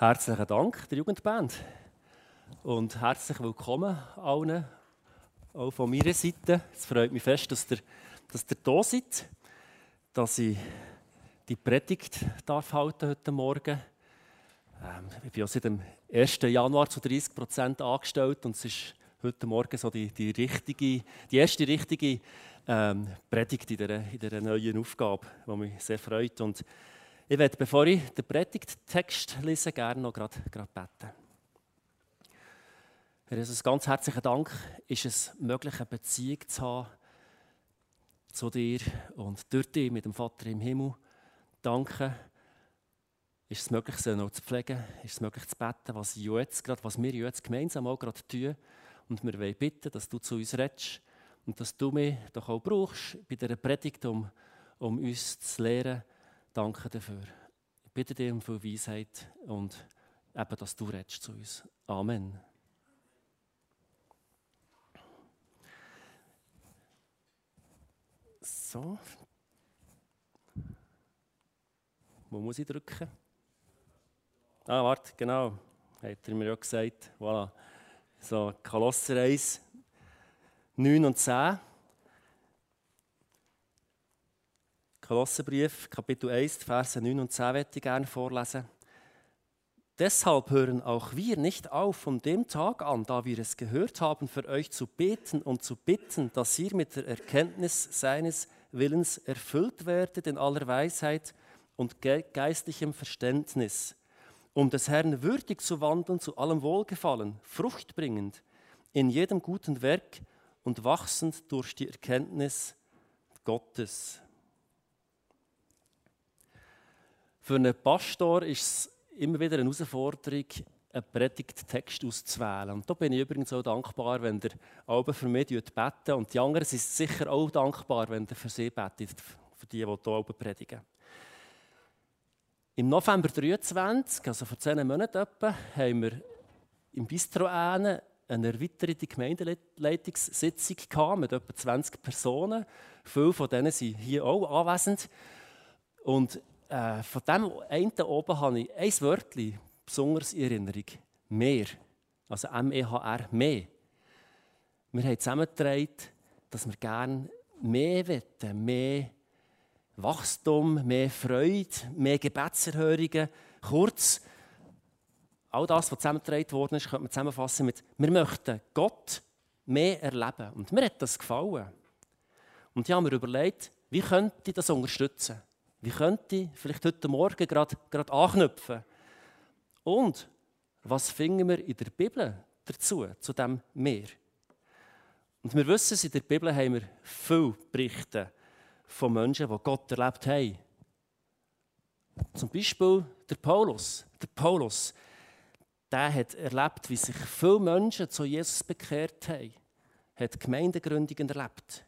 Herzlichen Dank der Jugendband und herzlich willkommen allen, auch von meiner Seite. Es freut mich fest, dass ihr, dass ihr da seid, dass ich die Predigt darf halten heute Morgen. Ähm, ich bin auch seit dem 1. Januar zu 30 Prozent angestellt und es ist heute Morgen so die, die, richtige, die erste richtige ähm, Predigt in dieser, in dieser neuen Aufgabe, die mich sehr freut. Und ich werde, bevor ich den Predigttext lese, gerne noch gerade, gerade beten. Herr Jesus, ganz herzlichen Dank, ist es möglich, eine Beziehung zu haben zu dir und durch dich mit dem Vater im Himmel. Danke. Ist es möglich, sie noch zu pflegen? Ist es möglich zu beten, was, jetzt gerade, was wir jetzt gemeinsam auch gerade tun? Und wir wollen bitten, dass du zu uns redest und dass du mich doch auch brauchst bei dieser Predigt, um, um uns zu lehren, Danke dafür. Ich bitte dich um viel Weisheit und eben, dass du redest zu uns. Amen. So. Wo muss ich drücken? Ah, warte, genau. Hat er mir ja gesagt. Voilà. So, Kolosser 1, 9 und 10. Kolossenbrief, Kapitel 1, Verse 9 und 10 möchte ich gerne vorlesen. Deshalb hören auch wir nicht auf, von dem Tag an, da wir es gehört haben, für euch zu beten und zu bitten, dass ihr mit der Erkenntnis seines Willens erfüllt werdet in aller Weisheit und geistlichem Verständnis, um des Herrn würdig zu wandeln, zu allem Wohlgefallen, fruchtbringend, in jedem guten Werk und wachsend durch die Erkenntnis Gottes. Für einen Pastor ist es immer wieder eine Herausforderung, einen Predigttext auszuwählen. Und da bin ich übrigens auch dankbar, wenn der Alben für mich beten und die anderen sind sicher auch dankbar, wenn der für sie betet, für die, die hier Alben predigen. Im November 23, also vor zehn Monaten etwa, haben wir im Bistro eine erweiterte Gemeindeleitungssitzung mit etwa 20 Personen. Viele von denen sind hier auch anwesend. Und äh, von dem einen oben habe ich ein Wörtchen besonders in Erinnerung. Mehr. Also M-E-H-R, mehr. Wir haben zusammengetragen, dass wir gerne mehr wollen, mehr Wachstum, mehr Freude, mehr Gebetserhörungen. Kurz, all das, was zusammengetragen worden ist, könnte man zusammenfassen mit, wir möchten Gott mehr erleben. Und mir hat das gefallen. Und ich habe mir überlegt, wie könnte ich das unterstützen? Wie könnte ich vielleicht heute Morgen gerade, gerade anknüpfen? Und was finden wir in der Bibel dazu, zu dem Meer? Und wir wissen es, in der Bibel haben wir viele Berichte von Menschen, die Gott erlebt haben. Zum Beispiel der Paulus. Der Paulus, der hat erlebt, wie sich viele Menschen zu Jesus bekehrt haben. Hat Gemeindegründungen erlebt.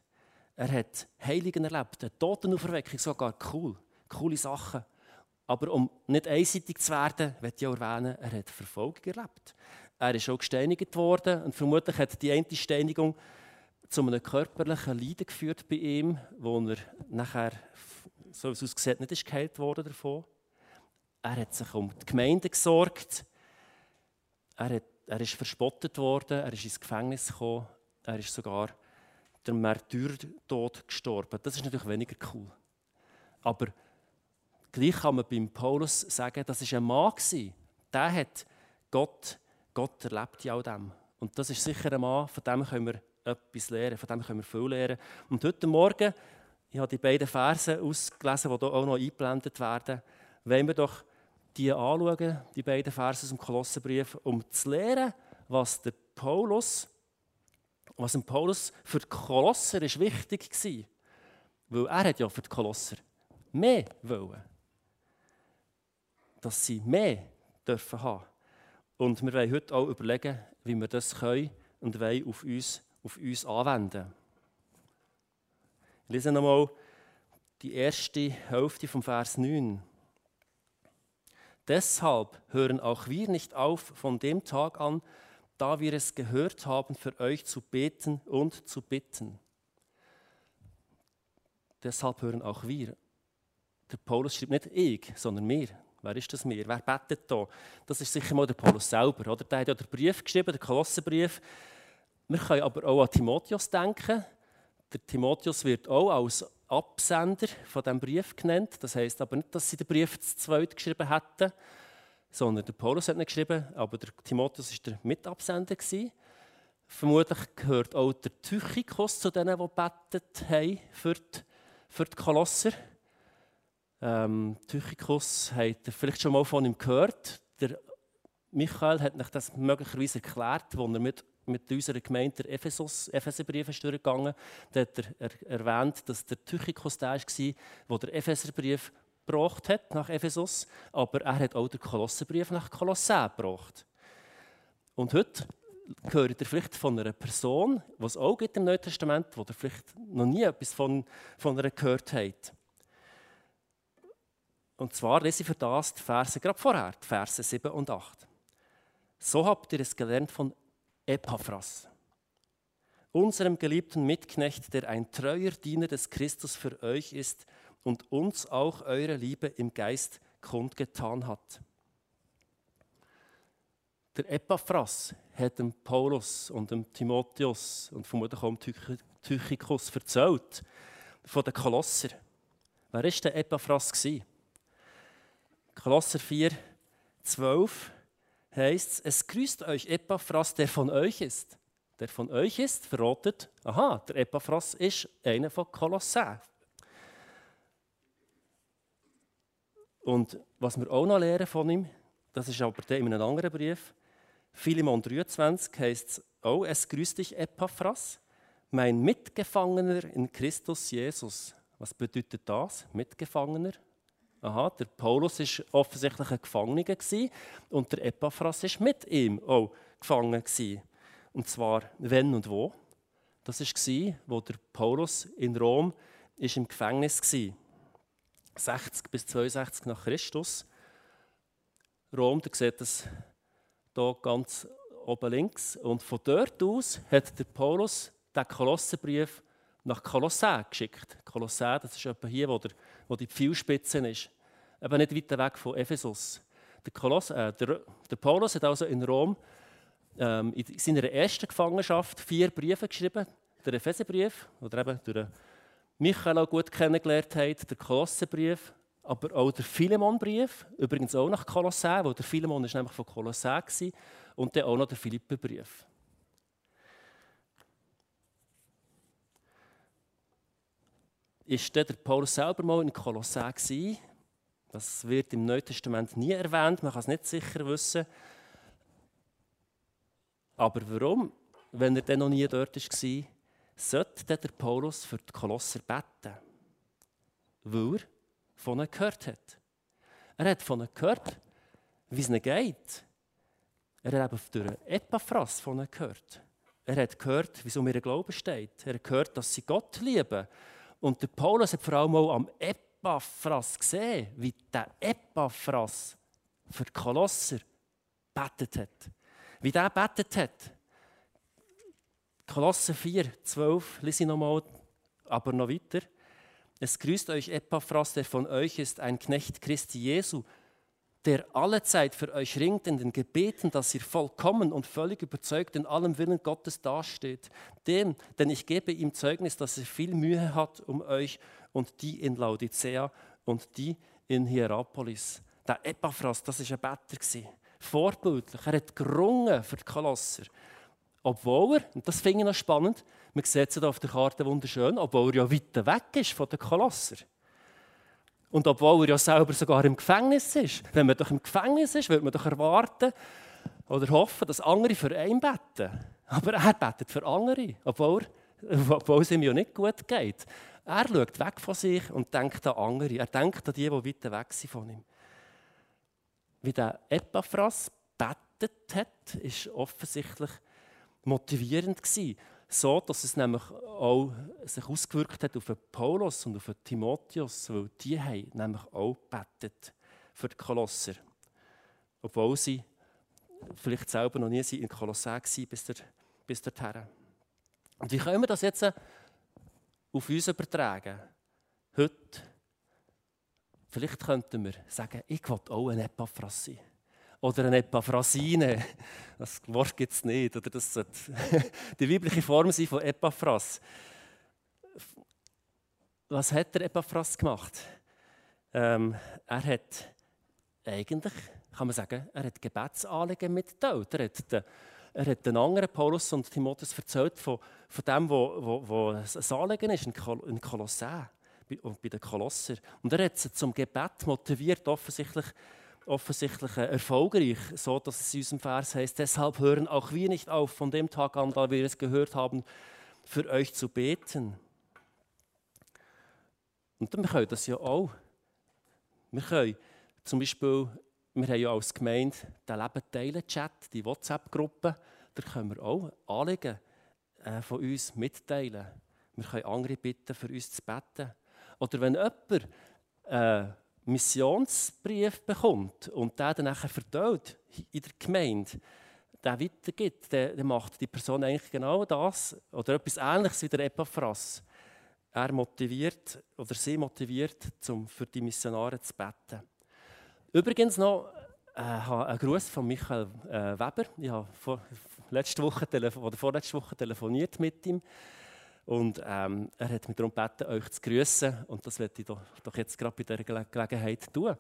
Er hat Heiligen erlebt, eine Totenauferweckung, sogar cool, coole Sachen. Aber um nicht einseitig zu werden, möchte ich auch erwähnen, er hat Verfolgung erlebt. Er ist auch gesteinigt worden und vermutlich hat die eine Steinigung zu einem körperlichen Leiden geführt bei ihm, wo er nachher, so wie es aussieht, nicht ist geheilt worden davon. Er hat sich um die Gemeinde gesorgt. Er, hat, er ist verspottet worden, er ist ins Gefängnis gekommen, er ist sogar der Märtyrtod gestorben. Das ist natürlich weniger cool. Aber gleich kann man beim Paulus sagen, das ist ein Mann. Der hat Gott, Gott erlebt in all dem. Und das ist sicher ein Mann, von dem können wir etwas lernen, von dem können wir viel lernen. Und heute Morgen, ich habe die beiden Verse ausgelesen, die hier auch noch eingeblendet werden, wollen wir doch die anschauen, die beiden Verse aus dem Kolossenbrief, um zu lernen, was der Paulus was dem Paulus für die Kolosser ist wichtig war. Weil er hat ja für die Kolosser mehr wollen. Dass sie mehr dürfen haben. Und wir wollen heute auch überlegen, wie wir das können und wollen auf uns, auf uns anwenden. Ich lese nochmal die erste Hälfte vom Vers 9. Deshalb hören auch wir nicht auf von dem Tag an, da wir es gehört haben, für euch zu beten und zu bitten. Deshalb hören auch wir. Der Paulus schreibt nicht ich, sondern wir. Wer ist das mir? Wer betet da? Das ist sicher mal der Paulus selber. Oder? Der hat ja den Brief geschrieben, den Kolossenbrief. Wir können aber auch an Timotheus denken. Der Timotheus wird auch als Absender von diesem Brief genannt. Das heißt aber nicht, dass sie den Brief zu zweit geschrieben hätten, sondern der Paulus hat ihn geschrieben, aber der Timotheus war der Mitabsender. Gewesen. Vermutlich gehört auch der Tychikos zu denen, die betet haben für die, für die Kolosser. Ähm, Tychikos habt ihr vielleicht schon mal von ihm gehört. Der Michael hat euch das möglicherweise erklärt, als er mit, mit unserer Gemeinde der Ephesus, Epheserbrief ist durchgegangen Da hat er, er erwähnt, dass der Tychikos der war, der der Epheserbrief gebracht hat nach Ephesus, aber er hat auch den Kolosserbrief nach Kolossä gebracht. Und heute gehört ihr vielleicht von einer Person, die es auch gibt im Neuen Testament, wo ihr vielleicht noch nie etwas von, von einer gehört habt. Und zwar lese ich für das die Verse gerade vorher, die Verse 7 und 8. So habt ihr es gelernt von Epaphras, unserem geliebten Mitknecht, der ein treuer Diener des Christus für euch ist und uns auch eure Liebe im Geist kundgetan hat. Der Epaphras hat dem Paulus und dem Timotheus und vermutlich auch dem Tychicus erzählt von den Kolosser. Wer war der Epaphras? Kolosser 4, 12 heißt es, es grüßt euch Epaphras, der von euch ist. Der von euch ist, verrotet, aha, der Epaphras ist einer von Kolossä. Und was wir auch noch lernen von ihm, das ist aber in einem anderen Brief, Philemon 23 heißt es auch, es grüßt dich Epaphras, mein Mitgefangener in Christus Jesus. Was bedeutet das, Mitgefangener? Aha, der Paulus war offensichtlich ein Gefangener und der Epaphras war mit ihm auch gefangen. Und zwar wenn und wo? Das war, wo der Paulus in Rom ist im Gefängnis war. 60 bis 62 nach Christus. Rom, da sieht das hier ganz oben links. Und von dort aus hat der Paulus den Kolossenbrief nach Kolossä geschickt. Kolossä, das ist etwa hier, wo, der, wo die Pfeilspitze ist. Eben nicht weit weg von Ephesus. Der, Koloss, äh, der, der, Paulus hat also in Rom ähm, in seiner ersten Gefangenschaft vier Briefe geschrieben. Der Epheserbrief, oder eben durch Michael gut kennengelernt hat, der Kolossenbrief, aber auch der Philemonbrief, übrigens auch nach Kolossä, wo der Philemon ist nämlich von Kolossä war, und dann auch noch der Philipperbrief. ist der Paulus selber mal in Kolossä gewesen. Das wird im Neuen Testament nie erwähnt, man kann es nicht sicher wissen. Aber warum, wenn er dann noch nie dort war, sollte der Paulus für die Kolosser beten? Weil er von ihnen gehört hat. Er hat von ihnen gehört, wie es ihnen geht. Er hat eben durch Epaphras von ihnen gehört. Er hat gehört, wie es um ihren Glauben steht. Er hat gehört, dass sie Gott lieben und der Paulus hat vor allem auch am Epaphras gesehen, wie der Epaphras für die Kolosser betet hat. Wie der betet hat. Kolosser 4, 12, lese ich nochmal, aber noch weiter. Es grüßt euch Epaphras, der von euch ist, ein Knecht Christi Jesu, der alle Zeit für euch ringt in den Gebeten, dass ihr vollkommen und völlig überzeugt in allem Willen Gottes dasteht. Dem, denn ich gebe ihm Zeugnis, dass er viel Mühe hat um euch und die in Laodicea und die in Hierapolis. Der Epaphras, das war ein Better. Vorbildlich. Er hat gerungen für die Kolosser. Obwohl er, und das finde ich noch spannend, man sieht es hier auf der Karte wunderschön, obwohl er ja weit weg ist von den Kolosser. Und obwohl er ja selber sogar im Gefängnis ist. Wenn man doch im Gefängnis ist, würde man doch erwarten oder hoffen, dass andere für einen beten. Aber er betet für andere, obwohl, obwohl es ihm ja nicht gut geht. Er schaut weg von sich und denkt an andere. Er denkt an die, die weit weg sind von ihm. Wie der Epaphras betet hat, ist offensichtlich motivierend gewesen so, dass es nämlich auch sich ausgewirkt hat auf Paulus und auf den Timotheus, weil die haben nämlich auch gebetet für die Kolosser. Obwohl sie vielleicht selber noch nie in Kolossä waren bis, der, bis dorthin. Und wie können wir das jetzt auf uns übertragen? Heute, Vielleicht könnten wir sagen, ich will auch ein Epaphras sein. Oder eine Epaphrasine. Das Wort gibt es nicht. Oder das sollte die weibliche Form sein von Epaphras. Was hat der Epaphras gemacht? Ähm, er hat eigentlich, kann man sagen, er hat Gebetsanliegen mitgeteilt. Er hat den, er hat den anderen Paulus und Timotheus erzählt von, von dem, wo, wo, wo ein Anliegen ist in, Kol in Kolossä, bei, bei den Kolosser. Und er hat sie zum Gebet motiviert, offensichtlich, offensichtlich erfolgreich, so dass es in unserem Vers heißt: Deshalb hören auch wir nicht auf, von dem Tag an, da wir es gehört haben, für euch zu beten. Und dann können das ja auch. Wir können zum Beispiel, wir haben ja als Gemeinde den Leben teilen Chat, die WhatsApp-Gruppe, da können wir auch Anliegen äh, von uns mitteilen. Wir können andere bitten, für uns zu beten. Oder wenn jemand äh, Missionsbrief bekommt und der dann nachher verteilt in der Gemeinde, der weitergibt, dann macht die Person eigentlich genau das oder etwas Ähnliches wie der Epaphras er motiviert oder sie motiviert, um für die Missionare zu beten. Übrigens noch äh, einen Gruß von Michael äh, Weber. Ich habe vor, letzte Woche oder vorletzte Woche telefoniert mit ihm. Und ähm, er hat mich darum gebeten, euch zu grüßen. Und das werde ich doch, doch jetzt gerade bei dieser Gele Gelegenheit tun.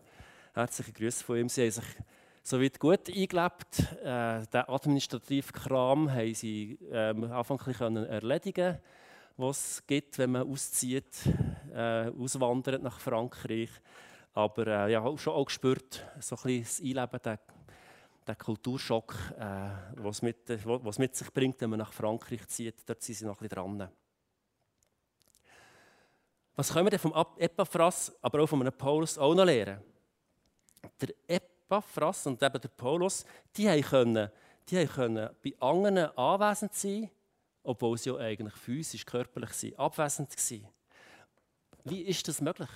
Herzliche Grüße von ihm. Sie haben sich soweit gut eingelebt. Äh, den administrativen Kram haben sie ähm, erledigen können was es gibt, wenn man auszieht, äh, auswandert nach Frankreich. Aber äh, ja, schon auch gespürt, so ein bisschen das Einleben, der, der Kulturschock, äh, was, mit, was mit sich bringt, wenn man nach Frankreich zieht. Dort sind sie noch ein bisschen dran. Was können wir denn vom Epaphras, aber auch von einem Paulus auch noch lernen? Der Epaphras und eben der Paulus, die können, die können bei anderen anwesend sein obwohl sie ja eigentlich physisch, körperlich sind, abwesend waren. Wie ist das möglich?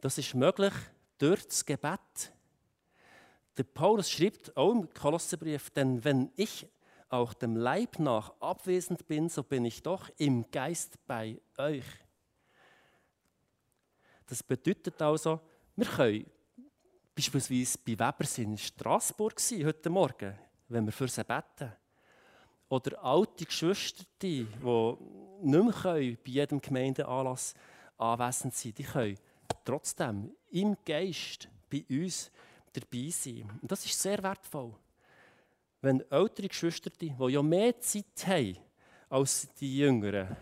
Das ist möglich durch das Gebet. Der Paulus schreibt auch im Kolosserbrief, denn wenn ich auch dem Leib nach abwesend bin, so bin ich doch im Geist bei euch. Das bedeutet also, wir können beispielsweise bei Weber in Straßburg sein heute Morgen, wenn wir für sie beten. Oder alte Geschwister, die nicht mehr bei jedem Gemeindeanlass anwesend sein die können trotzdem im Geist bei uns dabei sein. Und das ist sehr wertvoll. Wenn ältere Geschwister, die ja mehr Zeit haben als die Jüngeren,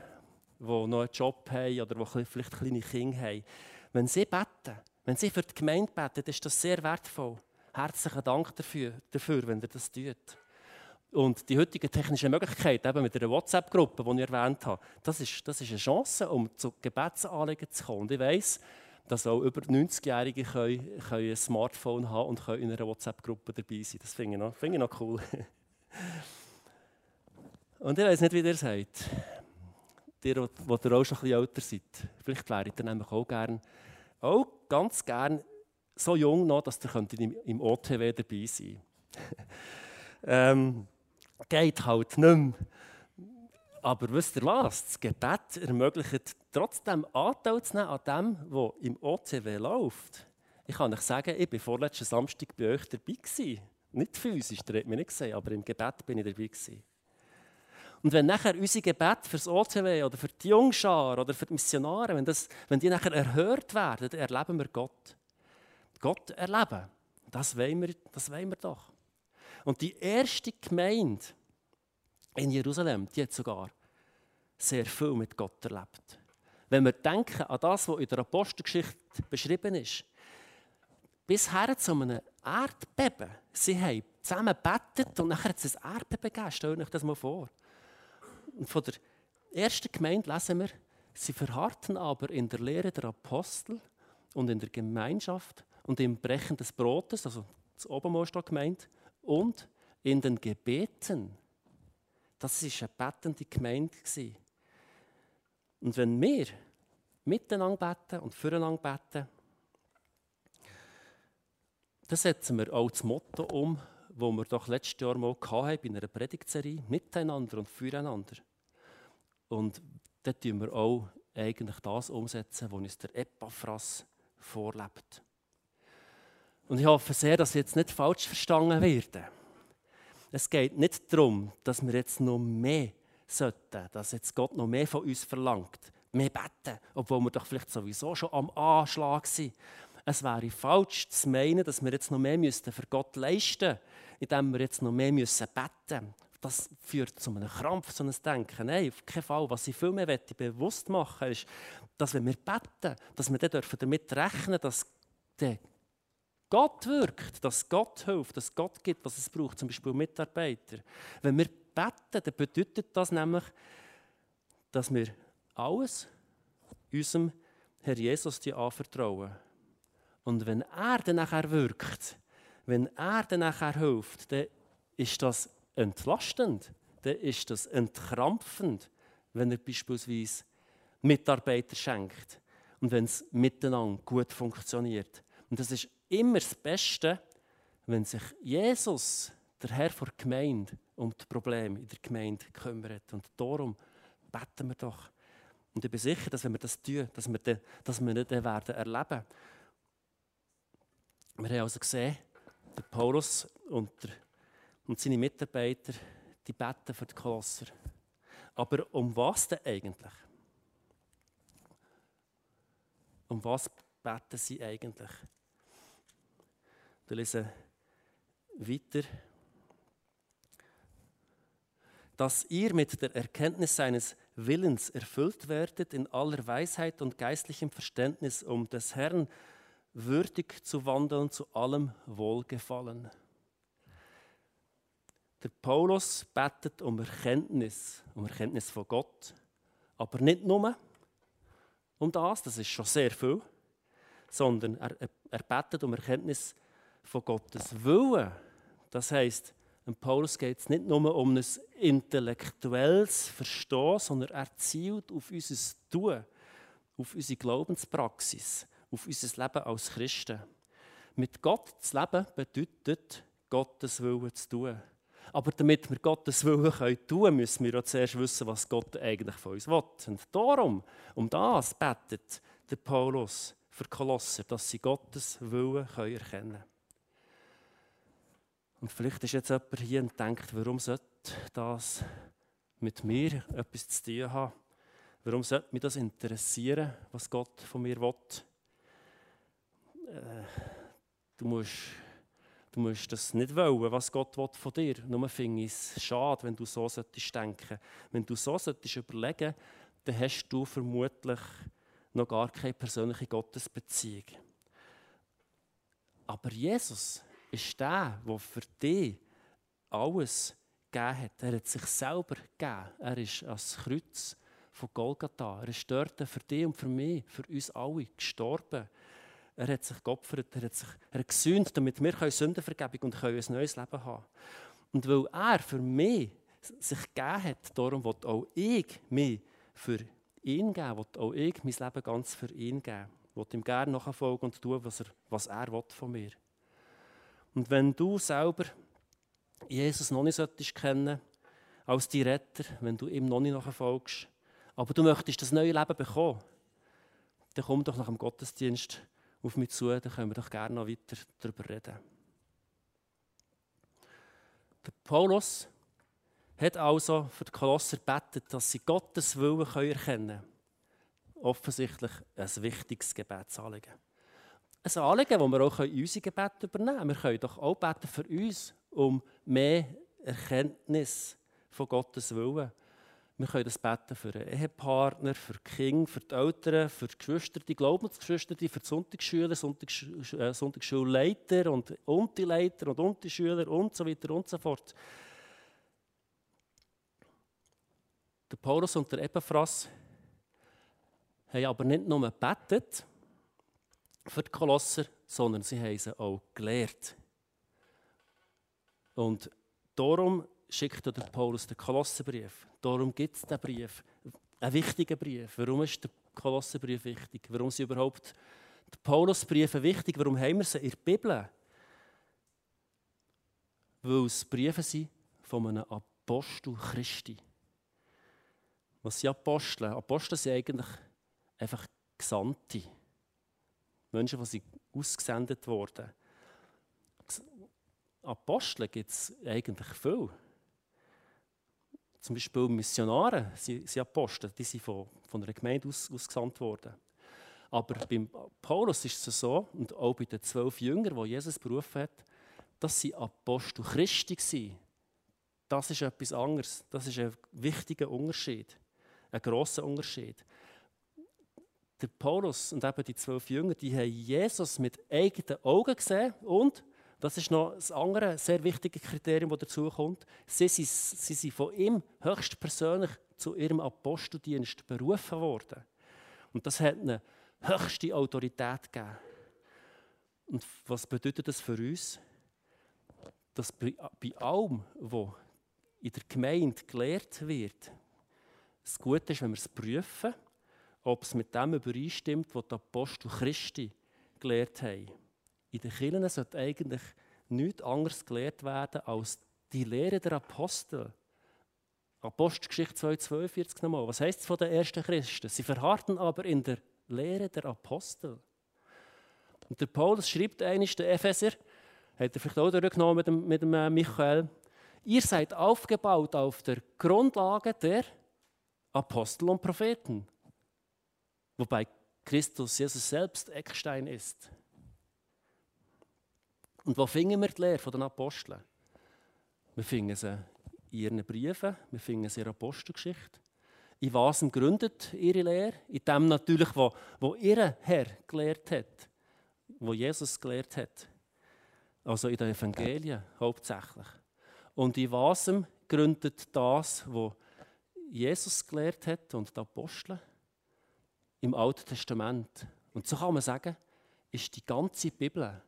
die noch einen Job haben oder die vielleicht kleine Kinder haben, wenn sie beten, wenn sie für die Gemeinde beten, ist das sehr wertvoll. Herzlichen Dank dafür, dafür wenn ihr das tut. Und die heutigen technischen Möglichkeiten, eben mit der WhatsApp-Gruppe, die ich erwähnt habe, das ist, das ist eine Chance, um zu Gebetsanliegen zu kommen. Und ich weiss, dass auch über 90-Jährige können, können ein Smartphone haben und können in einer WhatsApp-Gruppe dabei sein. Das finde ich, noch, ich noch cool. und ich weiß nicht, wie ihr seid. Ihr, die auch schon ein bisschen älter seid. Vielleicht wäre ich dann nämlich auch gern, auch ganz gern so jung noch, dass ihr im OTW dabei sein könnt. ähm, geht halt nicht mehr. Aber wisst ihr was? Das Gebet ermöglicht trotzdem Anteil zu nehmen an dem, was im OCW läuft. Ich kann euch sagen, ich war vorletzten Samstag bei euch dabei. Gewesen. Nicht physisch, da hat mich nicht gesehen, aber im Gebet bin ich dabei. Gewesen. Und wenn nachher unser Gebet für das OCW oder für die Jungschar oder für die Missionare, wenn, das, wenn die nachher erhört werden, dann erleben wir Gott. Gott erleben. Das wollen wir, das wollen wir doch. Und die erste Gemeinde in Jerusalem, die hat sogar sehr viel mit Gott erlebt. Wenn wir denken an das, was in der Apostelgeschichte beschrieben ist, bisher zu einem Erdbeben. Sie haben zusammen gebetet und nachher hat es ein Erdbeben gegeben. Stellt euch das mal vor. Und von der ersten Gemeinde lesen wir, sie verharrten aber in der Lehre der Apostel und in der Gemeinschaft und im Brechen des Brotes, also das Obermost gemeint, und in den Gebeten. Das war eine betende Gemeinde. Und wenn wir miteinander beten und füreinander beten, dann setzen wir auch das Motto um, das wir doch letztes Jahr mal hatten, bei einer Predigtserie, miteinander und füreinander. Und dann tun wir auch eigentlich das umsetzen, was uns der Epaphras vorlebt. Und ich hoffe sehr, dass ich jetzt nicht falsch verstanden werde. Es geht nicht darum, dass wir jetzt noch mehr sollten, dass jetzt Gott noch mehr von uns verlangt. Mehr beten, obwohl wir doch vielleicht sowieso schon am Anschlag sind. Es wäre falsch zu meinen, dass wir jetzt noch mehr müssten für Gott leisten müssten, indem wir jetzt noch mehr müssen beten Das führt zu einem Krampf, zu einem Denken. Nein, auf keinen Fall. Was ich viel mehr bewusst machen ist, dass wenn wir beten, dass wir dann damit rechnen dass der Gott wirkt, dass Gott hilft, dass Gott gibt, was es braucht, zum Beispiel Mitarbeiter. Wenn wir beten, dann bedeutet das nämlich, dass wir alles unserem Herr Jesus anvertrauen. Und wenn er dann nachher wirkt, wenn er dann nachher hilft, dann ist das entlastend, dann ist das entkrampfend, wenn er beispielsweise Mitarbeiter schenkt und wenn es miteinander gut funktioniert. Und das ist immer das Beste, wenn sich Jesus, der Herr der Gemeinde, um die Probleme in der Gemeinde kümmert. Und darum beten wir doch. Und ich bin sicher, dass wenn wir das tun, dass wir, dann, dass wir nicht werden erleben. Wir haben also gesehen, der Paulus und, der, und seine Mitarbeiter, die beten für die Kolosser. Aber um was denn eigentlich? Um was beten sie eigentlich? Wir lesen weiter. Dass ihr mit der Erkenntnis seines Willens erfüllt werdet in aller Weisheit und geistlichem Verständnis, um des Herrn würdig zu wandeln, zu allem Wohlgefallen. Der Paulus betet um Erkenntnis, um Erkenntnis von Gott, aber nicht nur um das, das ist schon sehr viel, sondern er, er betet um Erkenntnis von Gottes Willen. Das heißt, Paulus geht es nicht nur um ein intellektuelles Verstehen, sondern er zielt auf unser Tun, auf unsere Glaubenspraxis, auf unser Leben als Christen. Mit Gott zu leben bedeutet, Gottes Willen zu tun. Aber damit wir Gottes Willen tun können, müssen wir auch zuerst wissen, was Gott eigentlich von uns will. Und darum, um das betet der Paulus für Kolosser, dass sie Gottes Willen erkennen können. Und vielleicht ist jetzt jemand hier und denkt, warum sollte das mit mir etwas zu tun haben? Warum sollte mich das interessieren, was Gott von mir will? Äh, du, musst, du musst das nicht wollen, was Gott will von dir. Nur finde ich es schade, wenn du so solltest denken. Wenn du so solltest überlegen, dann hast du vermutlich noch gar keine persönliche Gottesbeziehung. Aber Jesus ist der, der für dich alles gegeben hat. Er hat sich selber gegeben. Er ist ans Kreuz von Golgatha. Er ist dort für dich und für mich, für uns alle gestorben. Er hat sich geopfert, er hat sich er hat gesühnt, damit wir Sündenvergebung und können ein neues Leben haben Und weil er für mich sich gegeben hat, darum will auch ich mich für ihn geben, will auch ich mein Leben ganz für ihn geben. Will ihm gerne nachfolgen und tun, was er, was er will von mir. Und wenn du selber Jesus noch nicht solltest kennen als die Retter, wenn du ihm noch nicht nachfolgst, aber du möchtest das neue Leben bekommen, dann komm doch nach dem Gottesdienst auf mich zu, dann können wir doch gerne noch weiter darüber reden. Der Paulus hat also für die Kolosser gebetet, dass sie Gottes Willen erkennen können. Offensichtlich ein wichtiges Gebetsanliegen ein Anliegen, das wir auch in unsere Gebete übernehmen können. Wir können doch auch beten für uns um mehr Erkenntnis von Gottes Willen. Wir können das beten für einen Ehepartner, für die Kinder, für die Eltern, für die Geschwister, die Glaubensgeschwister, für die Sonntagsschüler, Sonntags äh, Sonntagsschulleiter und Untileiter und Untischüler und so weiter und so fort. Der Paulus und der Epaphras haben aber nicht nur gebetet, für die Kolosser, sondern sie haben sie auch gelehrt. Und darum schickt der Paulus den Kolosserbrief. Darum gibt es diesen Brief. Ein wichtiger Brief. Warum ist der Kolosserbrief wichtig? Warum sind überhaupt die Paulusbriefe wichtig? Warum haben wir sie in der Bibel? Weil es Briefe sind von einem Apostel Christi. Was sind Apostel? Apostel sind eigentlich einfach Gesandte. Menschen, die sind ausgesendet wurden. Apostel gibt es eigentlich viel. Zum Beispiel Missionare sind, sind Apostel, die sind von, von einer Gemeinde aus, ausgesandt worden. Aber beim Paulus ist es so, und auch bei den zwölf Jüngern, die Jesus berufen hat, dass sie Apostel Christi waren. Das ist etwas anderes. Das ist ein wichtiger Unterschied. Ein grosser Unterschied. Der Paulus und eben die zwölf Jünger, die haben Jesus mit eigenen Augen gesehen und das ist noch das andere sehr wichtige Kriterium, das dazu kommt. Sie, sie, sie sind von ihm höchstpersönlich zu ihrem Aposteldienst berufen worden. Und das hat eine höchste Autorität gegeben. Und was bedeutet das für uns? Dass bei, bei allem, was in der Gemeinde gelehrt wird, es gut ist, wenn wir es prüfen, ob es mit dem übereinstimmt, was die Apostel Christi gelehrt haben. In den Kirchen sollte eigentlich nichts anderes gelehrt werden als die Lehre der Apostel. Apostelgeschichte 2,42 nochmal. Was heißt es von den ersten Christen? Sie verharrten aber in der Lehre der Apostel. Und der Paulus schreibt eigentlich der Epheser, hat er vielleicht auch durchgenommen mit dem, mit dem äh, Michael, ihr seid aufgebaut auf der Grundlage der Apostel und Propheten. Wobei Christus Jesus selbst Eckstein ist. Und wo finden wir die Lehre der Apostel? Wir finden sie in ihren Briefen, wir finden sie in der Apostelgeschichte. In was gründet ihre Lehre? In dem natürlich, wo, wo ihr Herr gelehrt hat, wo Jesus gelehrt hat. Also in den Evangelien hauptsächlich. Und in was gründet das, was Jesus gelehrt hat und die Apostel? Im Alten Testament. Und so kann man sagen, ist die ganze Bibel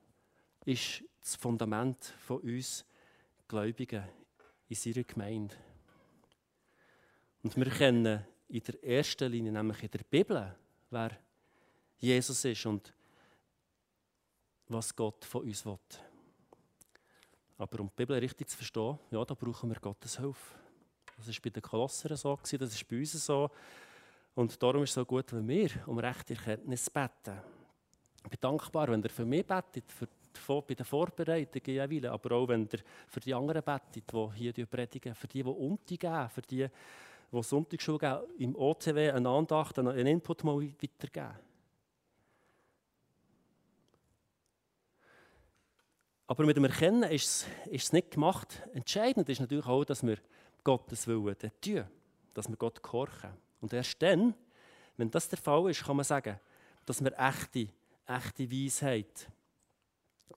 ist das Fundament von uns Gläubigen in seiner Gemeinde. Und wir kennen in der ersten Linie, nämlich in der Bibel, wer Jesus ist und was Gott von uns will. Aber um die Bibel richtig zu verstehen, ja, da brauchen wir Gottes Hilfe. Das war bei den Kolossern so, das ist bei uns so. Und darum ist es so gut, wenn wir um rechte Erkenntnis beten. Ich bin dankbar, wenn ihr für mich betet, für bei den Vorbereitungen jeweils, aber auch wenn ihr für die anderen betet, die hier predigen, für die, die Unti geben, für die, die Sonntagsschule geben, im OCW eine Andacht, einen Input mal weitergeben. Aber mit dem Erkennen ist es, ist es nicht gemacht. Entscheidend ist natürlich auch, dass wir Gottes Willen tun, dass wir Gott gehorchen. Und erst dann, wenn das der Fall ist, kann man sagen, dass wir echte, echte Weisheit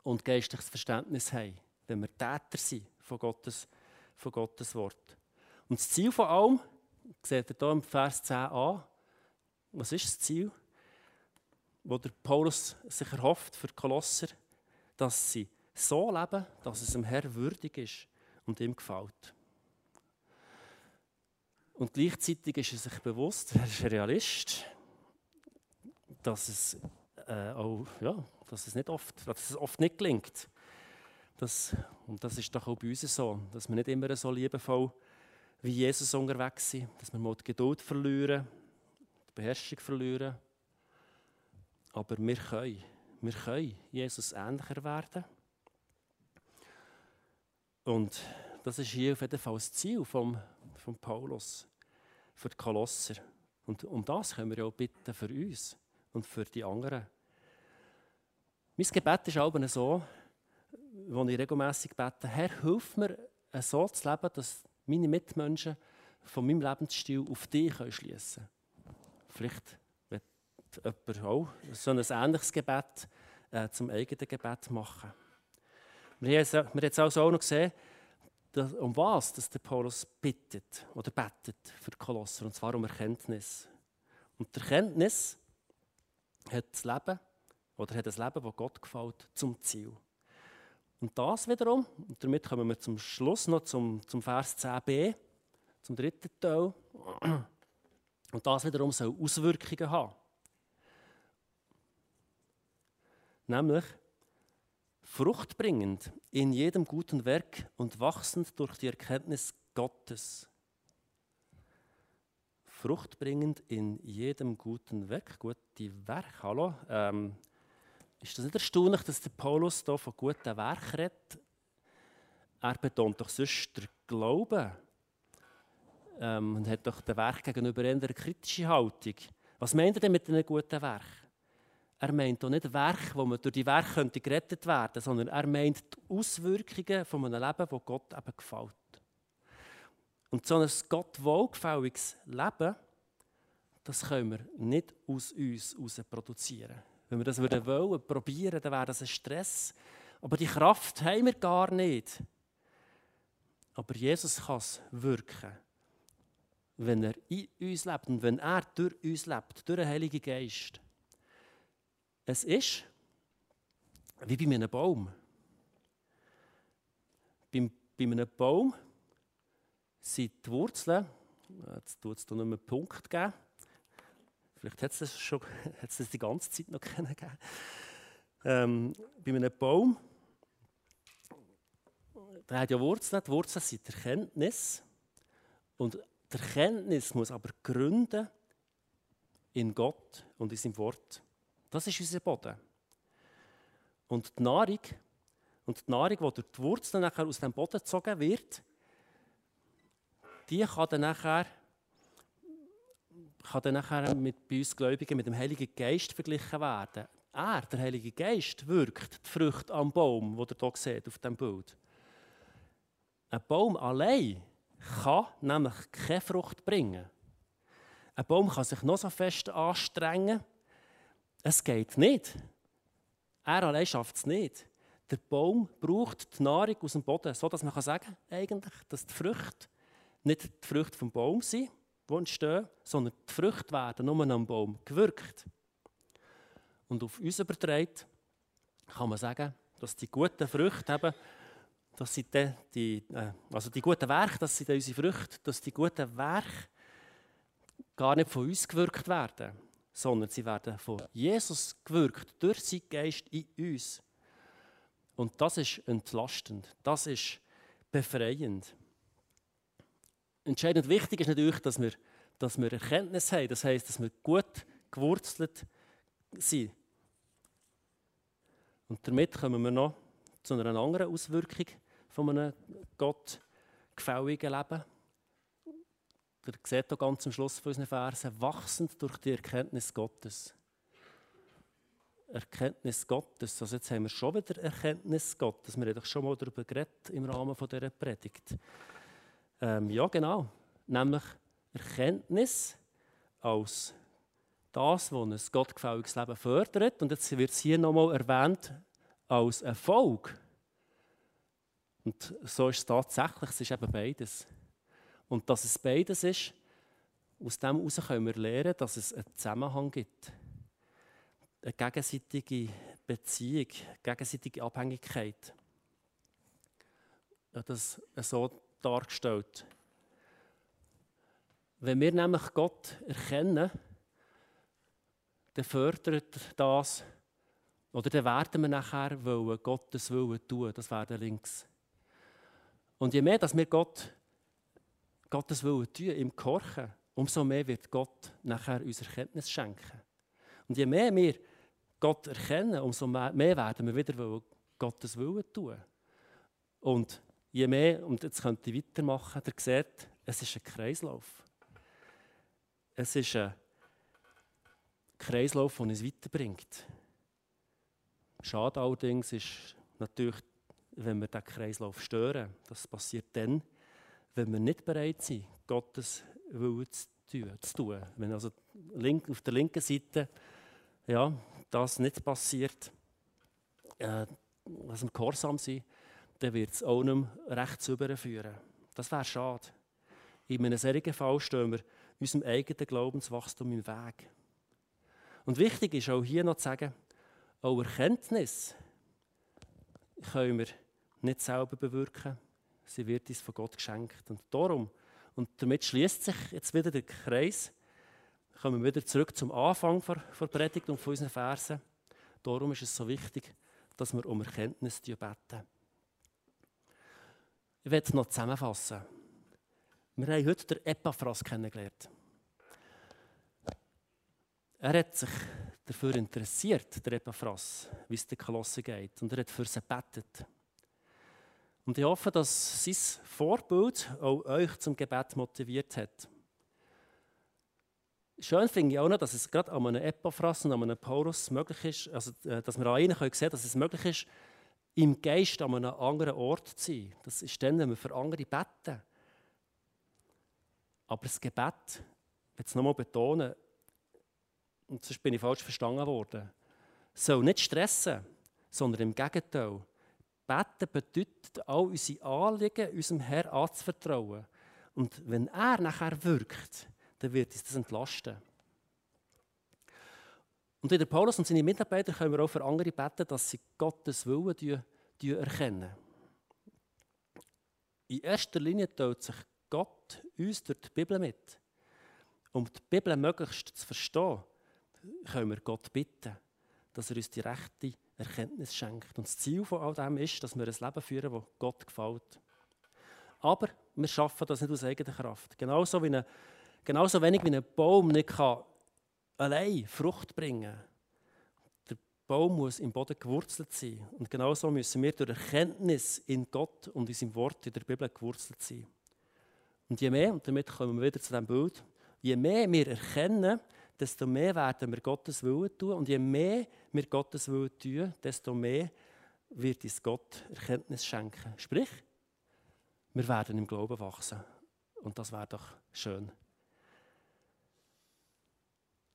und geistliches Verständnis haben, wenn wir Täter sind von Gottes, von Gottes Wort. Und das Ziel von allem, seht ihr hier im Vers 10a, was ist das Ziel? Wo der Paulus sich erhofft für die Kolosser, dass sie so leben, dass es dem Herrn würdig ist und ihm gefällt. Und gleichzeitig ist er sich bewusst, er ist ein Realist, dass es äh, auch ja, dass es, nicht oft, dass es oft nicht gelingt. Das, und das ist doch auch bei uns so, dass wir nicht immer so liebevoll wie Jesus unterwegs sind, dass wir mal die Geduld verlieren, die Beherrschung verlieren. Aber wir können, wir können Jesus ähnlicher werden. Und das ist hier auf jeden Fall das Ziel von vom Paulus für die Kolosser. Und um das können wir ja auch bitten für uns und für die anderen. Mein Gebet ist aber so, wo ich regelmäßig bete, Herr, hilf mir, so zu leben, dass meine Mitmenschen von meinem Lebensstil auf dich schließen können. Vielleicht wird jemand auch so ein ähnliches Gebet äh, zum eigenen Gebet machen. Wir haben, jetzt also auch noch gesehen, dass, um was dass der Paulus bittet oder betet für die Kolosser, und zwar um Erkenntnis. Und die Erkenntnis hat das Leben oder hat ein Leben, das Gott gefällt, zum Ziel. Und das wiederum, und damit kommen wir zum Schluss noch zum, zum Vers 10b, zum dritten Teil. Und das wiederum soll Auswirkungen haben. Nämlich fruchtbringend in jedem guten Werk und wachsend durch die Erkenntnis Gottes. Fruchtbringend in jedem guten Werk. Gute Werk, hallo. Ähm, ist das nicht erstaunlich, dass der Paulus hier von guten Werken redet? Er betont doch sonst den Glauben ähm, und hat doch dem Werk gegenüber eher eine kritische Haltung. Was meint er denn mit einem guten Werk? Er meint doch nicht Werk, wo man durch die Werke gerettet werden sondern er meint die Auswirkungen von einem Leben, das Gott eben gefällt. Und so ein Gott wohlgefälliges Leben, das können wir nicht aus uns heraus produzieren. Wenn wir das wollen, wollen probieren, dann wäre das ein Stress. Aber die Kraft haben wir gar nicht. Aber Jesus kann es wirken, wenn er in uns lebt und wenn er durch uns lebt, durch den Heiligen Geist. Es ist wie bei einem Baum. Bei, bei einem Baum sind die Wurzeln, jetzt tut es hier nicht mehr Punkt geben, vielleicht hat es das, schon, hat es das die ganze Zeit noch gegeben. Ähm, bei einem Baum, der hat ja Wurzeln, die Wurzeln sind Erkenntnis. Und die Erkenntnis muss aber gründen in Gott und in seinem Wort. Das ist unser Boden. Und die Nahrung, und die Nahrung, die durch die Wurzeln nachher aus dem Boden gezogen wird, die kann dann nachher, kann dann nachher mit, bei uns Gläubigen mit dem Heiligen Geist verglichen werden. Er, der Heilige Geist, wirkt die Frucht am Baum, den ihr hier seht auf dem Bild. Ein Baum allein kann nämlich keine Frucht bringen. Ein Baum kann sich noch so fest anstrengen. Es geht nicht. Er allein schafft es nicht. Der Baum braucht die Nahrung aus dem Boden, sodass man sagen kann, eigentlich, dass die Früchte nicht die Früchte vom Baum sind, die entstehen, sondern die Früchte werden nur am Baum gewirkt. Und auf uns übertragen kann man sagen, dass die guten Früchte eben dass sie die, die, äh, also die guten Werke, das sind unsere Früchte, dass die guten Werke gar nicht von uns gewirkt werden, sondern sie werden von Jesus gewirkt, durch seinen Geist in uns. Und das ist entlastend, das ist befreiend. Entscheidend wichtig ist natürlich, dass wir, dass wir Erkenntnis haben, das heißt, dass wir gut gewurzelt sind. Und damit kommen wir noch zu einer anderen Auswirkung von einem Gott gefälligen Leben. Ihr seht hier ganz am Schluss von unseren Versen, wachsend durch die Erkenntnis Gottes. Erkenntnis Gottes. Also jetzt haben wir schon wieder Erkenntnis Gottes. Wir haben doch schon mal darüber geredet im Rahmen dieser Predigt. Ähm, ja, genau. Nämlich Erkenntnis als das, was ein gottgefälliges Leben fördert. Und jetzt wird es hier nochmal erwähnt als Erfolg. Und so ist es tatsächlich, es ist eben beides. Und dass es beides ist, aus dem heraus können wir lernen, dass es einen Zusammenhang gibt. Eine gegenseitige Beziehung, gegenseitige Abhängigkeit. Ja, das so dargestellt. Wenn wir nämlich Gott erkennen, dann fördert das, oder dann werden wir nachher wollen, Gottes Willen tun. Das wäre links. Und je mehr, dass wir Gott, Gottes Willen tun, im Korchen, umso mehr wird Gott nachher uns Erkenntnis schenken. Und je mehr wir Gott erkennen, umso mehr werden wir wieder Gottes Willen tun. Und je mehr, und jetzt könnt ihr weitermachen, ihr seht, es ist ein Kreislauf. Es ist ein Kreislauf, der uns weiterbringt. Schade allerdings ist natürlich wenn wir diesen Kreislauf stören. Das passiert dann, wenn wir nicht bereit sind, Gottes Willen zu tun. Wenn also auf der linken Seite ja, das nicht passiert, äh, dass wir gehorsam sind, dann wird es auch nicht mehr rechts. Das wäre schade. In einem solchen Fall stehen wir unserem eigenen Glaubenswachstum im Weg. Und wichtig ist auch hier noch zu sagen, auch Erkenntnis können wir nicht selber bewirken. Sie wird uns von Gott geschenkt. Und darum, und damit schließt sich jetzt wieder der Kreis, kommen wir wieder zurück zum Anfang der, der Predigt und von unseren Versen. Darum ist es so wichtig, dass wir um Erkenntnis beten. Ich werde noch zusammenfassen. Wir haben heute den Epaphras kennengelernt. Er hat sich dafür interessiert, der Epaphras, wie es den Kolossen geht. Und er hat für sie gebetet. Und ich hoffe, dass sein Vorbild auch euch zum Gebet motiviert hat. Schön finde ich auch noch, dass es gerade an einem Epaphras und an einem Paulus möglich ist, also, äh, dass wir an ihnen sehen können, dass es möglich ist, im Geist an einem anderen Ort zu sein. Das ist dann, wenn wir für andere beten. Aber das Gebet, ich will es nochmal betonen, und sonst bin ich falsch verstanden worden, soll nicht stressen, sondern im Gegenteil. Beten bedeutet, all unsere Anliegen unserem Herrn anzuvertrauen. Und wenn er nachher wirkt, dann wird uns das entlasten. Und in der Paulus und seine Mitarbeiter können wir auch für andere beten, dass sie Gottes Willen erkennen. In erster Linie teilt sich Gott uns durch die Bibel mit. Um die Bibel möglichst zu verstehen, können wir Gott bitten, dass er uns die rechte Erkenntnis schenkt. Und das Ziel von all dem ist, dass wir ein Leben führen, das Gott gefällt. Aber wir schaffen das nicht aus eigener Kraft. Genauso, wie eine, genauso wenig wie ein Baum nicht kann allein Frucht bringen. Der Baum muss im Boden gewurzelt sein. Und genauso müssen wir durch Erkenntnis in Gott und in seinem Wort in der Bibel gewurzelt sein. Und je mehr, und damit kommen wir wieder zu diesem Bild, je mehr wir erkennen, desto mehr werden wir Gottes Willen tun. Und je mehr wir Gottes Willen tun, desto mehr wird uns Gott Erkenntnis schenken. Sprich, wir werden im Glauben wachsen. Und das wäre doch schön.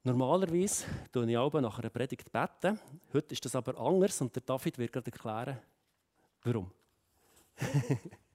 Normalerweise tue ich auch nach einer Predigt beten. Heute ist das aber anders und der David wird gerade erklären, warum.